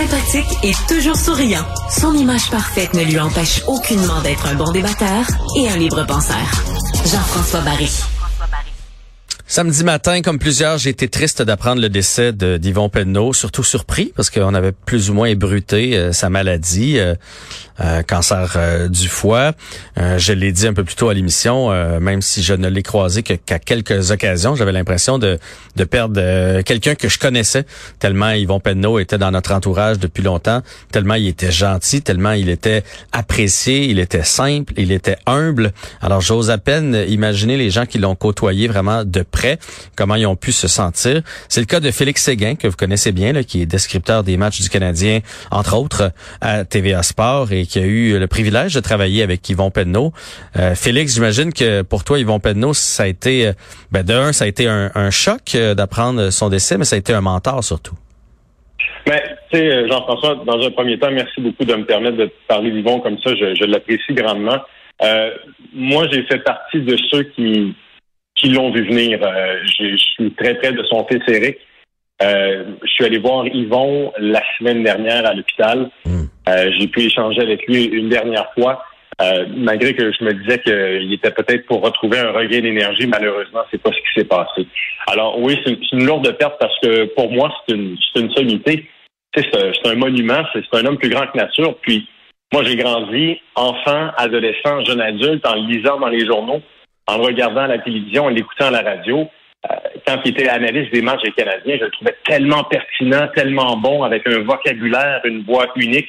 Sympathique et toujours souriant, son image parfaite ne lui empêche aucunement d'être un bon débatteur et un libre penseur. Jean-François Barry. Samedi matin, comme plusieurs, j'ai été triste d'apprendre le décès d'Yvon Penneau, surtout surpris parce qu'on avait plus ou moins ébruté euh, sa maladie, euh, euh, cancer du foie. je l'ai dit un peu plus tôt à l'émission, même si je ne l'ai croisé qu'à quelques occasions, j'avais l'impression de, de perdre quelqu'un que je connaissais, tellement Yvon Penneau était dans notre entourage depuis longtemps, tellement il était gentil, tellement il était apprécié, il était simple, il était humble. Alors j'ose à peine imaginer les gens qui l'ont côtoyé vraiment de près comment ils ont pu se sentir. C'est le cas de Félix Séguin, que vous connaissez bien, là, qui est descripteur des matchs du Canadien, entre autres, à TVA Sport et qui a eu le privilège de travailler avec Yvon Penneau. Euh, Félix, j'imagine que pour toi, Yvon Penneau, ça a été, euh, ben, de un, ça a été un, choc euh, d'apprendre son décès, mais ça a été un mentor surtout. Mais, tu sais, Jean-François, dans un premier temps, merci beaucoup de me permettre de parler d'Yvon comme ça. Je, je l'apprécie grandement. moi, j'ai fait partie de ceux qui, qui l'ont vu venir. Euh, je suis très près de son fils Eric. Euh, je suis allé voir Yvon la semaine dernière à l'hôpital. Hmm. Euh, j'ai pu échanger avec lui une dernière fois. malgré que je me disais qu'il était peut-être pour retrouver un regain d'énergie, malheureusement, c'est pas ce qui s'est passé. Alors oui, c'est une, lourde perte parce que pour moi, c'est une, une sommité. C'est un monument, c'est un homme plus grand que nature. Puis moi, j'ai grandi enfant, adolescent, jeune adulte en lisant dans les journaux en regardant la télévision, en l'écoutant à la radio. Euh, quand il était analyste des matchs des Canadiens, je le trouvais tellement pertinent, tellement bon, avec un vocabulaire, une voix unique.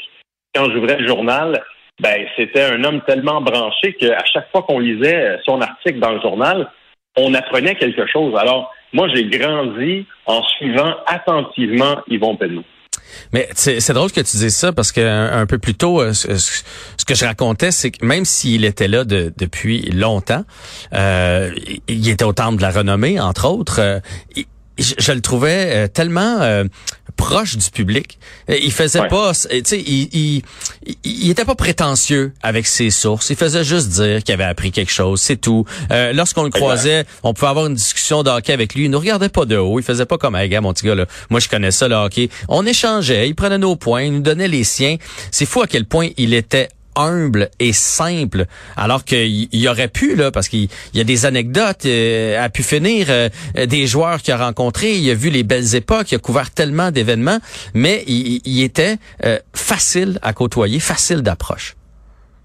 Quand j'ouvrais le journal, ben c'était un homme tellement branché qu'à chaque fois qu'on lisait son article dans le journal, on apprenait quelque chose. Alors, moi, j'ai grandi en suivant attentivement Yvon Penneau. Mais c'est drôle que tu dises ça parce que un, peu plus tôt, euh, ce, que je racontais, c'est que même s'il était là depuis longtemps, euh, il était au temple de la renommée, entre autres. Euh, je, le trouvais euh, tellement proche du public. Euh, il faisait pas, tu sais, il, il, il, était pas prétentieux avec ses sources. Il faisait juste dire qu'il avait appris quelque chose, c'est tout. Lorsqu'on le croisait, on pouvait avoir une discussion de hockey avec lui. Il nous regardait pas de haut. Il faisait pas comme, hey, gars, mon petit gars, là, moi je connais ça le hockey. On échangeait, il prenait nos points, il nous donnait les siens. C'est fou à quel point il était humble et simple, alors qu'il y aurait pu, là, parce qu'il y a des anecdotes, euh, a pu finir euh, des joueurs qu'il a rencontrés, il a vu les belles époques, il a couvert tellement d'événements, mais il, était euh, facile à côtoyer, facile d'approche.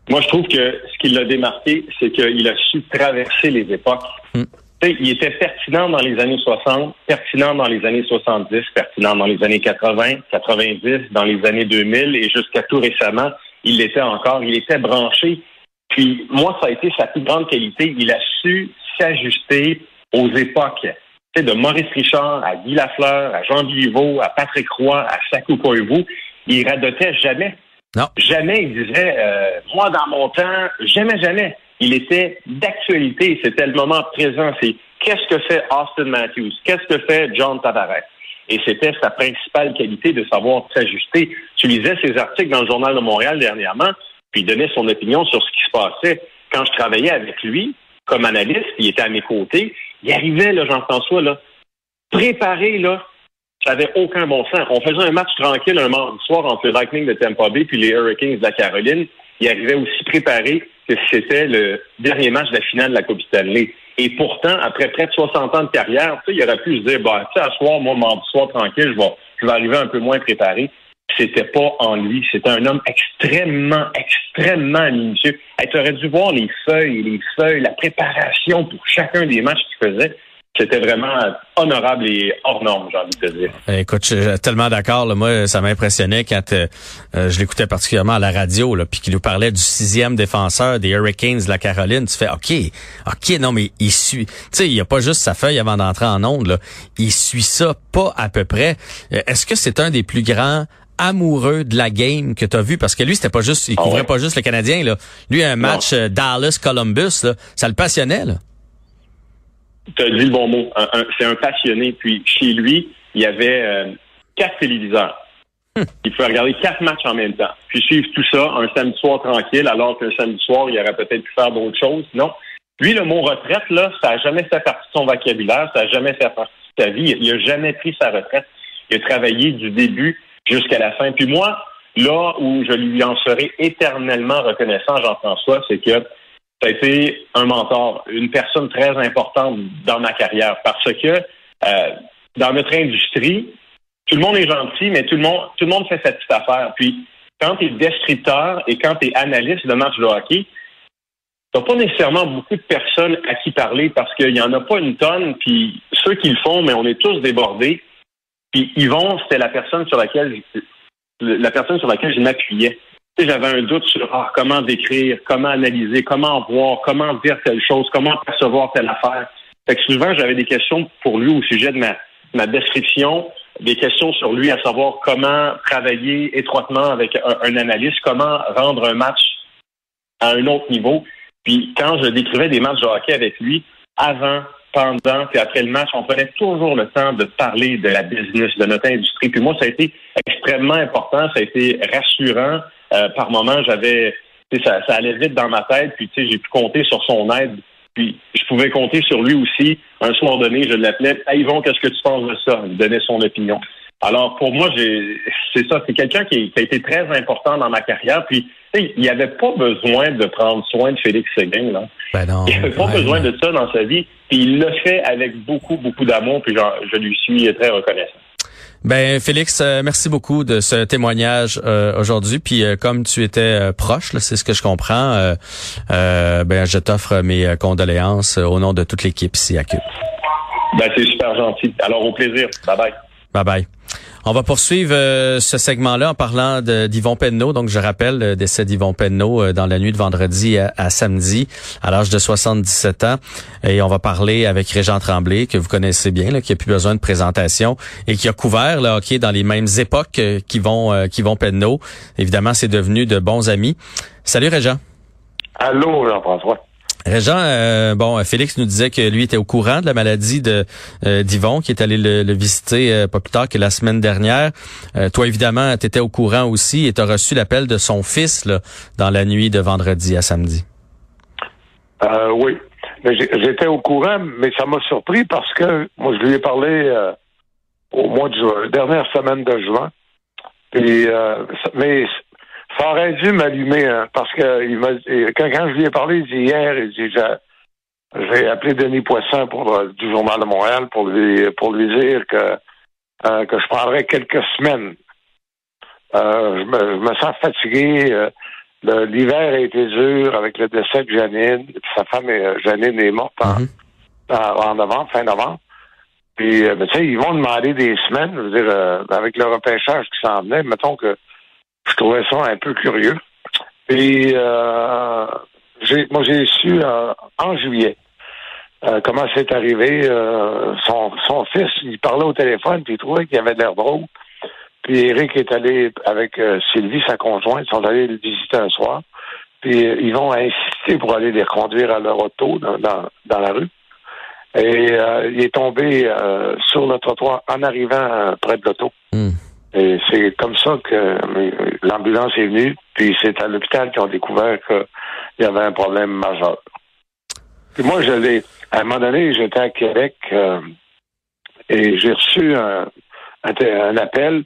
Moi, je trouve que ce qui l'a démarqué, c'est qu'il a su traverser les époques. Hmm. Il était pertinent dans les années 60, pertinent dans les années 70, pertinent dans les années 80, 90, dans les années 2000 et jusqu'à tout récemment il l'était encore. Il était branché. Puis moi, ça a été sa plus grande qualité. Il a su s'ajuster aux époques. Tu de Maurice Richard à Guy Lafleur, à Jean Vivot, à Patrick Roy, à Sakou Koivu, il radotait jamais. Non. Jamais il disait euh, moi dans mon temps, jamais, jamais. Il était d'actualité. C'était le moment présent. C'est qu'est-ce que fait Austin Matthews? Qu'est-ce que fait John Tavares? Et c'était sa principale qualité de savoir s'ajuster. Tu lisais ses articles dans le Journal de Montréal dernièrement, puis il donnait son opinion sur ce qui se passait. Quand je travaillais avec lui, comme analyste, il était à mes côtés, il arrivait, là, Jean-François, là, préparé, là, ça n'avait aucun bon sens. On faisait un match tranquille un mardi soir entre le Lightning de Tampa Bay puis les Hurricanes de la Caroline. Il arrivait aussi préparé que c'était le dernier match de la finale de la Coupe Stanley. Et pourtant, après près de 60 ans de carrière, il aurait pu se dire, bah, tu sais, à soir, moi, mardi soir, tranquille, je vais, je vais arriver un peu moins préparé. C'était pas en lui. C'était un homme extrêmement, extrêmement minutieux. tu aurais dû voir les feuilles, les feuilles, la préparation pour chacun des matchs qu'il faisait c'était vraiment honorable et hors norme, j'ai envie de te dire. Écoute, je suis tellement d'accord. Moi, ça m'impressionnait quand euh, euh, je l'écoutais particulièrement à la radio, là, puis qu'il nous parlait du sixième défenseur des Hurricanes de la Caroline. Tu fais, OK, OK, non, mais il suit. Tu sais, il n'y a pas juste sa feuille avant d'entrer en onde. Là. Il suit ça pas à peu près. Euh, est-ce que c'est un des plus grands amoureux de la game que tu as vu? Parce que lui c'était pas juste il ah couvrait pas juste le Canadien là lui un match Dallas Columbus là, ça le passionnait là tu as dit le bon mot. c'est un passionné. Puis chez lui, il y avait euh, quatre téléviseurs. Hmm. Il pouvait regarder quatre matchs en même temps. Puis suivre tout ça un samedi soir tranquille, alors qu'un samedi soir, il aurait peut-être pu faire d'autres choses. Non. Lui, le mot retraite, là, ça n'a jamais fait partie de son vocabulaire, ça n'a jamais fait partie de sa vie. Il n'a jamais pris sa retraite. Il a travaillé du début jusqu'à la fin. Puis moi, là où je lui en serai éternellement reconnaissant, Jean-François, c'est que ça a été un mentor, une personne très importante dans ma carrière parce que euh, dans notre industrie, tout le monde est gentil, mais tout le monde, tout le monde fait sa petite affaire. Puis quand tu es descripteur et quand tu es analyste de match de hockey, tu pas nécessairement beaucoup de personnes à qui parler parce qu'il n'y en a pas une tonne, puis ceux qui le font, mais on est tous débordés. Puis Yvon, c'était la personne sur laquelle la personne sur laquelle je m'appuyais. J'avais un doute sur ah, comment décrire, comment analyser, comment voir, comment dire telle chose, comment percevoir telle affaire. Fait que souvent, j'avais des questions pour lui au sujet de ma, ma description, des questions sur lui, à savoir comment travailler étroitement avec un, analyste, comment rendre un match à un autre niveau. Puis quand je décrivais des matchs de hockey avec lui, avant, pendant et après le match, on prenait toujours le temps de parler de la business, de notre industrie. Puis moi, ça a été extrêmement important, ça a été rassurant. Euh, par moments, j'avais, ça, ça allait vite dans ma tête. Puis tu sais, j'ai pu compter sur son aide puis je pouvais compter sur lui aussi. Un soir donné, je l'appelais Hey Yvon, qu'est-ce que tu penses de ça? Il donnait son opinion. Alors pour moi, c'est ça, c'est quelqu'un qui, a été très important dans ma carrière. Puis il n'y avait pas besoin de prendre soin de Félix Séguin. Là. Ben non, il n'avait pas besoin de ça dans sa vie. Puis il l'a fait avec beaucoup, beaucoup d'amour. Puis je lui suis très reconnaissant. Ben Félix, euh, merci beaucoup de ce témoignage euh, aujourd'hui. Puis euh, comme tu étais proche, c'est ce que je comprends. ben je t'offre mes condoléances au nom de toute l'équipe ici à Cube. Ben c'est super gentil. Alors au plaisir. Bye bye. Bye bye. On va poursuivre euh, ce segment-là en parlant d'Yvon Penneau. Donc, je rappelle le décès d'Yvon Penneau euh, dans la nuit de vendredi à, samedi, à l'âge de 77 ans. Et on va parler avec Régent Tremblay, que vous connaissez bien, là, qui a plus besoin de présentation et qui a couvert le hockey dans les mêmes époques euh, qu'Yvon euh, Penneau. Évidemment, c'est devenu de bons amis. Salut, Régent. Allô, Jean-François. Régent, euh, bon, Félix nous disait que lui était au courant de la maladie de euh, d'Yvon, qui est allé le, visiter euh, pas plus tard que la semaine dernière. toi, évidemment, tu étais au courant aussi et tu as reçu l'appel de son fils là, dans la nuit de vendredi à samedi. oui, j'étais au courant, mais ça m'a surpris parce que moi, je lui ai parlé au mois de juin, dernière semaine de juin. Puis, mais ça aurait dû m'allumer, hein, parce que il m'a, quand, quand, je lui ai parlé hier, il dit j'ai appelé Denis Poisson pour euh, du Journal de Montréal pour lui pour lui dire que euh, que je prendrais quelques semaines. Euh, je, me, sens fatigué. l'hiver a été dur avec le décès de Janine. sa femme Janine est morte en, mm-hmm. en, novembre, fin novembre. Puis, ben, tu sais, ils vont demander des semaines, je veux dire, avec le repêchage qui s'en venait, mettons que je trouvais ça un peu curieux. Et euh, moi, j'ai su euh, en juillet euh, comment c'est arrivé. Euh, son, son fils, il parlait au téléphone, puis il trouvait qu'il avait l'air drôle. Puis Eric est allé avec Sylvie, sa conjointe, ils sont allés le visiter un soir. Puis ils vont insister pour aller les conduire à leur auto dans, dans, la rue. Et il est tombé sur le trottoir en arrivant près de l'auto. Hmm. Et c'est comme ça que l'ambulance est venue, puis c'est à l'hôpital qu'ils ont découvert qu'il y avait un problème majeur. Puis moi, je l'ai. À un moment donné, j'étais à Québec euh, et j'ai reçu un, appel.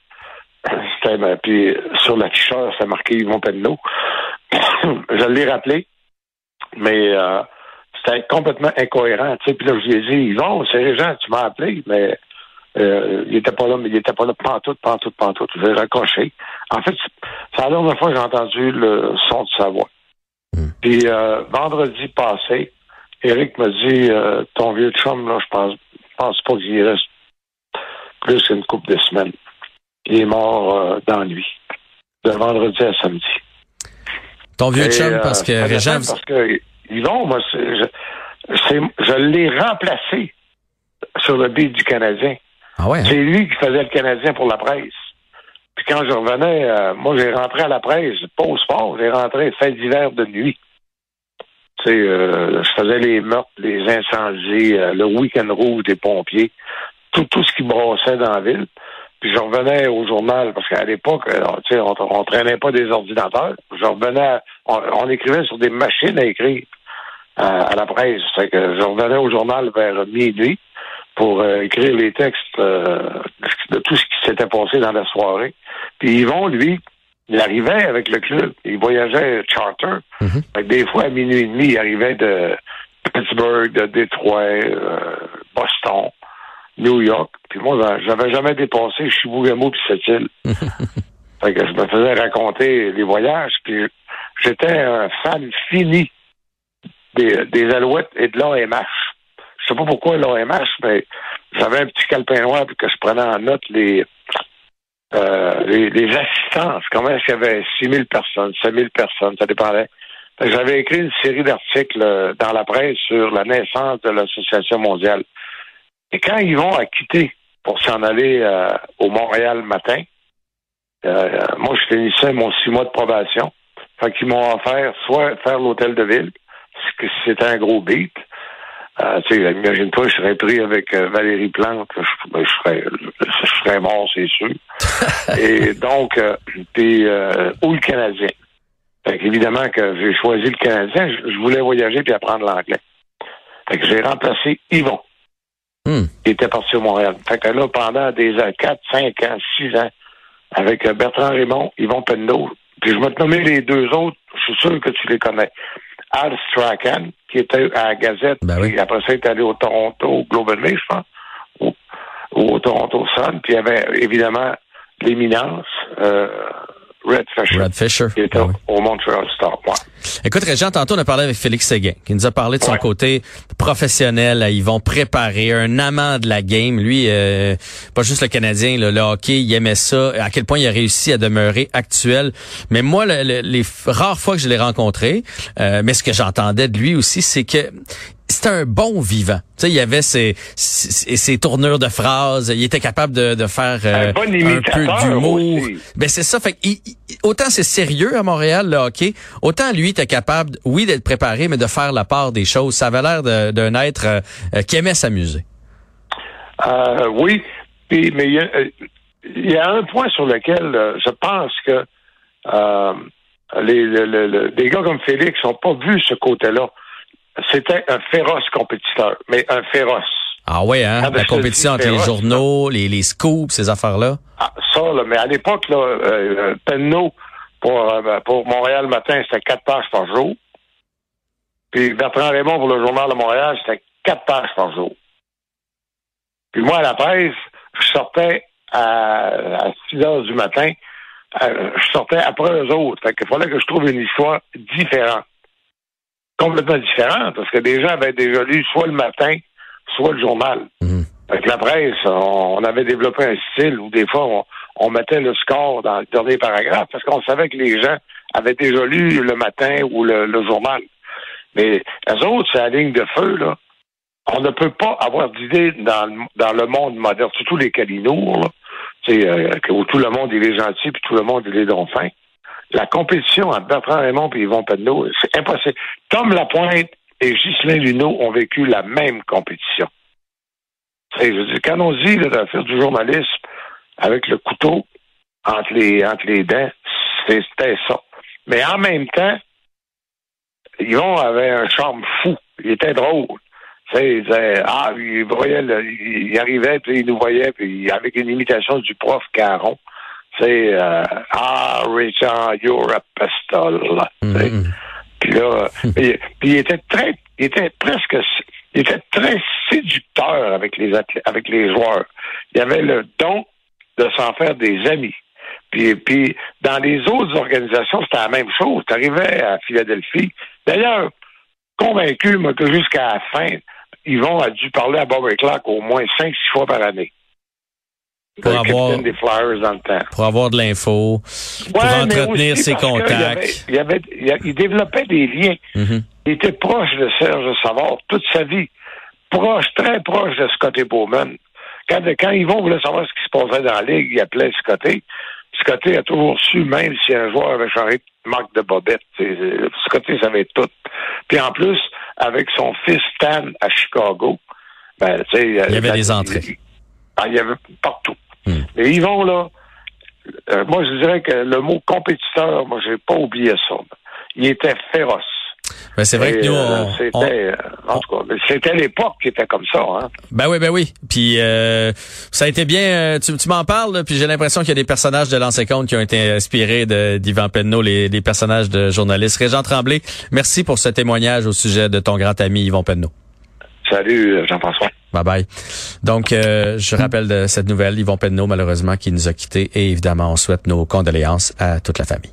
Ben, puis sur l'afficheur, ça marqué Yvon Penneau. je l'ai rappelé, mais euh, c'était complètement incohérent. Puis là, je lui ai dit, Yvon, c'est Régent, tu m'as appelé, mais euh, il était pas là, mais il était pas là pantoute, pantoute, pantoute. Je vais raccrocher. En fait, c'est la dernière fois que j'ai entendu le son de sa voix. Hmm. Puis euh, vendredi passé, Eric m'a dit euh, ton vieux chum, là, je pense, pense pas qu'il reste plus qu'une couple de semaines. Il est mort dans la nuit. De vendredi à samedi. Ton vieux chum, parce que Régent... Parce que moi, je, je l'ai remplacé sur le beat du Canadien. Ah hein? C'est lui qui faisait le Canadien pour la presse. Puis quand je revenais, euh, moi j'ai rentré à la presse, pas au sport, j'ai rentré fin d'hiver de nuit. Tu sais, euh, je faisais les meurtres, les incendies, euh, le week-end rouge des pompiers, tout, tout ce qui brassait dans la ville. Puis je revenais au journal, parce qu'à l'époque, on, on, traînait pas des ordinateurs. Je revenais, on, écrivait sur des machines à écrire à la presse. que je revenais au journal vers minuit pour euh, écrire les textes euh, de tout ce qui s'était passé dans la soirée. Puis Yvon, lui, il arrivait avec le club. Il voyageait charter. Mhm. Des fois, à minuit et demi, il arrivait de Pittsburgh, de Détroit, euh, Boston, New York. Puis moi, j'avais jamais dépassé Chibougamau puis cette île. fait que je me faisais raconter les voyages. Puis j'étais un fan fini des, des Alouettes et de l'OMH. Je sais pas pourquoi l'OMH, mais j'avais un petit calepin noir puis que je prenais en note les euh, les, les assistances. Comment est-ce qu'il y avait 6 000 personnes, 5 000 personnes, ça dépendait. J'avais écrit une série d'articles euh, dans la presse sur la naissance de l'Association mondiale. Et quand ils vont à quitter pour s'en aller euh, au Montréal matin, euh, moi, je finissais mon six mois de probation. Fait qu'ils m'ont offert soit faire l'hôtel de ville, parce que c'était un gros beat. Euh, tu sais, imagine-toi, je serais pris avec euh, Valérie Plante, je, ben, je, serais, je serais mort, c'est sûr. Et donc, euh, puis, euh, ou le Canadien. Fait qu'évidemment que j'ai choisi le Canadien, je, je voulais voyager puis apprendre l'anglais. Fait que j'ai remplacé Yvon, Hmm. qui était parti au Montréal. Fait que là, pendant des ans, 4, 5 ans, 6 ans, avec euh, Bertrand Raymond, Yvon Penneau, puis je te nommer les deux autres, je suis sûr que tu les connais. Al Strachan, qui était à la Gazette, Ben oui. puis après ça, il est allé au Toronto, au Globe and Mail, je pense, ou, ou au Toronto Sun, puis il y avait évidemment l'éminence, euh, Red Fisher, Brad Fisher. qui était Ah oui. au Montreal Star. Ouais. Écoute, Régent, tantôt, on a parlé avec Félix Séguin, qui nous a parlé de son Ouais. côté professionnel. Ils vont préparer un amant de la game. Lui, euh, pas juste le Canadien, là, le hockey, il aimait ça. À quel point il a réussi à demeurer actuel. Mais moi, le- le- les rares fois que je l'ai rencontré, euh, mais ce que j'entendais de lui aussi, c'est que c'était un bon vivant. Tu sais, il y avait ses, ses, ses tournures de phrases. Il était capable de, de faire euh, Un bon un peu d'humour. Ben c'est ça. Fait il- autant c'est sérieux à Montréal le hockey, autant lui était capable, oui, d'être préparé, mais de faire la part des choses. Ça avait l'air d'un être euh, euh, qui aimait s'amuser. Euh, oui, puis, mais il y, euh, y a un point sur lequel euh, je pense que euh, les, le- le- le- des gars comme Félix n'ont pas vu ce côté-là. C'était un féroce compétiteur, mais un féroce. Ah ouais, hein? Ah, ben, la compétition entre les journaux, les, les scoops, ces affaires-là? Ah, ça, là, mais à l'époque, là, euh, Penneau, pour, euh, pour Montréal Matin, c'était quatre pages par jour. Puis Bertrand Raymond, pour le Journal de Montréal, c'était quatre pages par jour. Puis moi, à la presse, je sortais à, à 6 heures du matin. euh, je sortais après eux autres. Fait qu'il fallait que je trouve une histoire différente. Complètement différente, parce que des gens avaient déjà lu soit le matin, soit le journal. Mhm. Avec la presse, on, on avait développé un style où des fois on, on mettait le score dans le dernier paragraphe parce qu'on savait que les gens avaient déjà lu le matin ou le, le journal. Mais les autres, c'est la ligne de feu, là. On ne peut pas avoir d'idée dans, le- dans le monde moderne, surtout les calinours, là, sais, euh, où tout le monde il est gentil puis tout le monde il est donc fin. La compétition entre Bertrand Raymond et Yvon Penneau, c'est impossible. Tom Lapointe et Ghislain Luneau ont vécu la même compétition. Je veux quand on dit de faire du journalisme avec le couteau entre les, entre les dents, c'était ça. Mais en même temps, Yvon avait un charme fou. Il était drôle. Il ah, il voyait, il arrivait, puis il nous voyait, puis avec une imitation du prof Caron. Tu sais, euh, ah, Richard, you're a pistol. Puis là, puis, il était très, il était presque, il était très séducteur avec les avec les joueurs. Il avait le don de s'en faire des amis. Puis, puis dans les autres organisations, c'était la même chose. Tu arrivais à Philadelphie. D'ailleurs, convaincu, moi, que jusqu'à la fin, Yvon a dû parler à Bobby Clark au moins cinq, six fois par année. Pour avoir- des Flyers dans le temps. Pour avoir de l'info, pour Ouais, entretenir ses contacts. Il, avait, il, il développait des liens. Mhm. Il était proche de Serge Savard toute sa vie. Proche, très proche de Scotty Bowman. Quand, quand Yvon voulait savoir ce qui se passait dans la ligue, il appelait Scotty. Scotty a toujours su, même si un joueur avait changé de marque de bobette. Scotty savait tout. Puis en plus, avec son fils Stan à Chicago, ben, Il y avait des entrées. Il y avait partout. Hmm. Mais Yvon, là, euh, moi, je dirais que le mot compétiteur, moi, j'ai pas oublié ça. Il était féroce. Ben, c'est vrai que nous, euh, c'était, on- euh, en tout cas, c'était l'époque qui était comme ça. Hein. Ben oui, ben oui. Puis euh, ça a été bien. tu tu m'en parles, là, puis j'ai l'impression qu'il y a des personnages de l'ancien compte qui ont été inspirés d'Yvan Penneau, les, les personnages de journalistes. Régent Tremblay, merci pour ce témoignage au sujet de ton grand ami Yvon Penneau. Salut, euh, Jean-François. Bye bye. Donc, euh, je rappelle de cette nouvelle, Yvon Penneau, malheureusement, qui nous a quittés. Et évidemment, on souhaite nos condoléances à toute la famille.